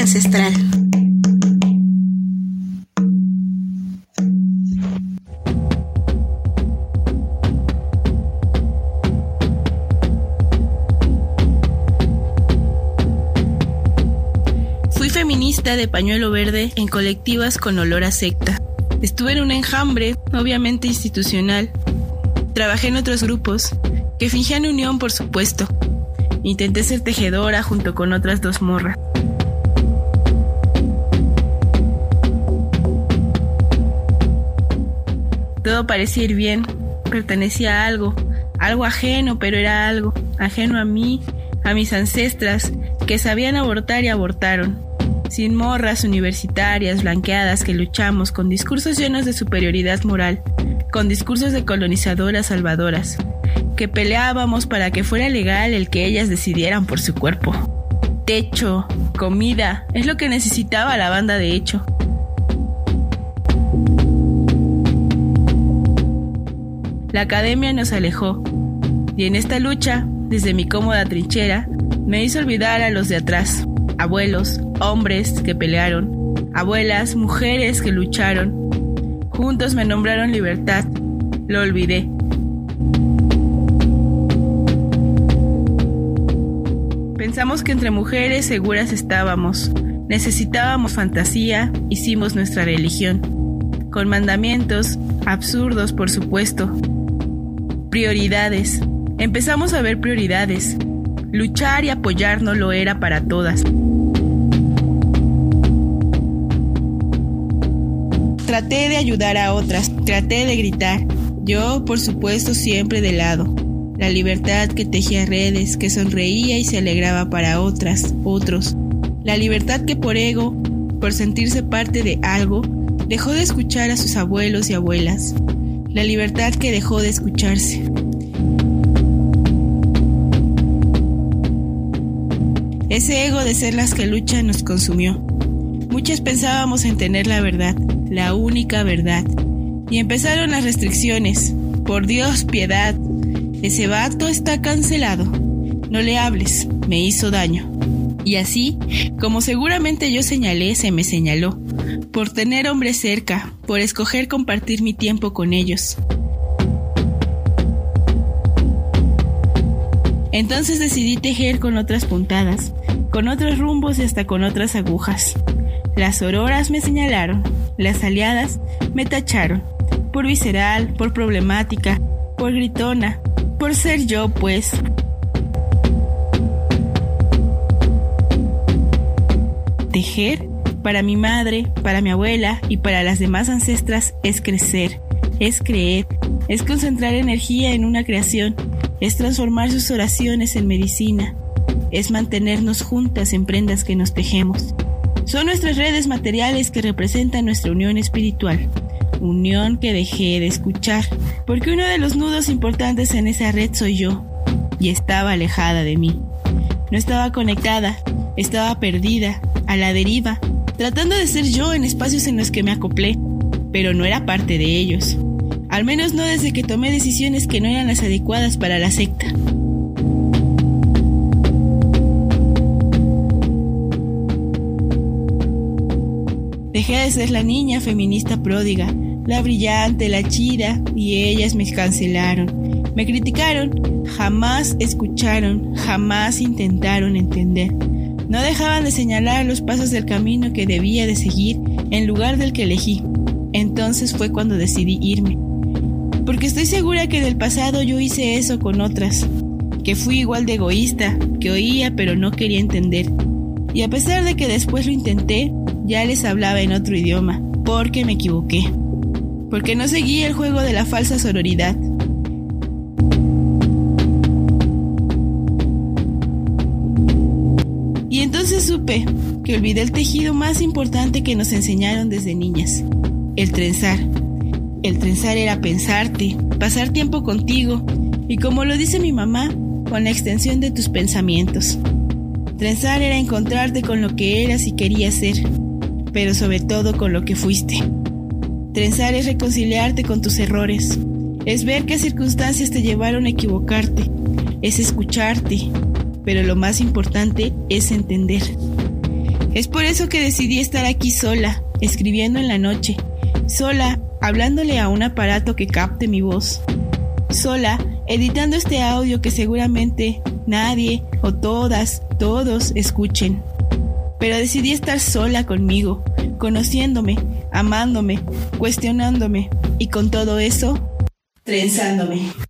ancestral. Fui feminista de pañuelo verde en colectivas con olor a secta. Estuve en un enjambre, obviamente institucional. Trabajé en otros grupos, que fingían unión por supuesto. Intenté ser tejedora junto con otras dos morras. Todo parecía ir bien, pertenecía a algo, algo ajeno, pero era algo, ajeno a mí, a mis ancestras, que sabían abortar y abortaron. Sin morras universitarias blanqueadas que luchamos con discursos llenos de superioridad moral, con discursos de colonizadoras salvadoras, que peleábamos para que fuera legal el que ellas decidieran por su cuerpo. Techo, comida, es lo que necesitaba la banda de hecho. La academia nos alejó, y en esta lucha, desde mi cómoda trinchera, me hizo olvidar a los de atrás, abuelos, hombres que pelearon, abuelas, mujeres que lucharon. Juntos me nombraron libertad, lo olvidé. Pensamos que entre mujeres seguras estábamos, necesitábamos fantasía, hicimos nuestra religión, con mandamientos, absurdos por supuesto, Prioridades. Empezamos a ver prioridades. Luchar y apoyar no lo era para todas. Traté de ayudar a otras, traté de gritar. Yo, por supuesto, siempre de lado. La libertad que tejía redes, que sonreía y se alegraba para otras, otros. La libertad que por ego, por sentirse parte de algo, dejó de escuchar a sus abuelos y abuelas la libertad que dejó de escucharse. Ese ego de ser las que luchan nos consumió. Muchas pensábamos en tener la verdad, la única verdad. Y empezaron las restricciones. Por Dios, piedad. Ese vato está cancelado. No le hables, me hizo daño. Y así, como seguramente yo señalé, se me señaló por tener hombres cerca, por escoger compartir mi tiempo con ellos. Entonces decidí tejer con otras puntadas, con otros rumbos y hasta con otras agujas. Las auroras me señalaron, las aliadas me tacharon, por visceral, por problemática, por gritona, por ser yo, pues. Tejer para mi madre, para mi abuela y para las demás ancestras es crecer, es creer, es concentrar energía en una creación, es transformar sus oraciones en medicina, es mantenernos juntas en prendas que nos tejemos. Son nuestras redes materiales que representan nuestra unión espiritual, unión que dejé de escuchar, porque uno de los nudos importantes en esa red soy yo, y estaba alejada de mí. No estaba conectada, estaba perdida, a la deriva, tratando de ser yo en espacios en los que me acoplé, pero no era parte de ellos. Al menos no desde que tomé decisiones que no eran las adecuadas para la secta. De ser la niña feminista pródiga, la brillante, la chida, y ellas me cancelaron. Me criticaron, jamás escucharon, jamás intentaron entender. No dejaban de señalar los pasos del camino que debía de seguir en lugar del que elegí. Entonces fue cuando decidí irme. Porque estoy segura que en el pasado yo hice eso con otras, que fui igual de egoísta, que oía pero no quería entender. Y a pesar de que después lo intenté, ya les hablaba en otro idioma, porque me equivoqué. Porque no seguí el juego de la falsa sororidad supe que olvidé el tejido más importante que nos enseñaron desde niñas, el trenzar. El trenzar era pensarte, pasar tiempo contigo y como lo dice mi mamá, con la extensión de tus pensamientos. Trenzar era encontrarte con lo que eras y querías ser, pero sobre todo con lo que fuiste. Trenzar es reconciliarte con tus errores, es ver qué circunstancias te llevaron a equivocarte, es escucharte, pero lo más importante es entender. Es por eso que decidí estar aquí sola, escribiendo en la noche, sola, hablándole a un aparato que capte mi voz, sola, editando este audio que seguramente nadie o todas, todos escuchen. Pero decidí estar sola conmigo, conociéndome, amándome, cuestionándome y con todo eso, trenzándome.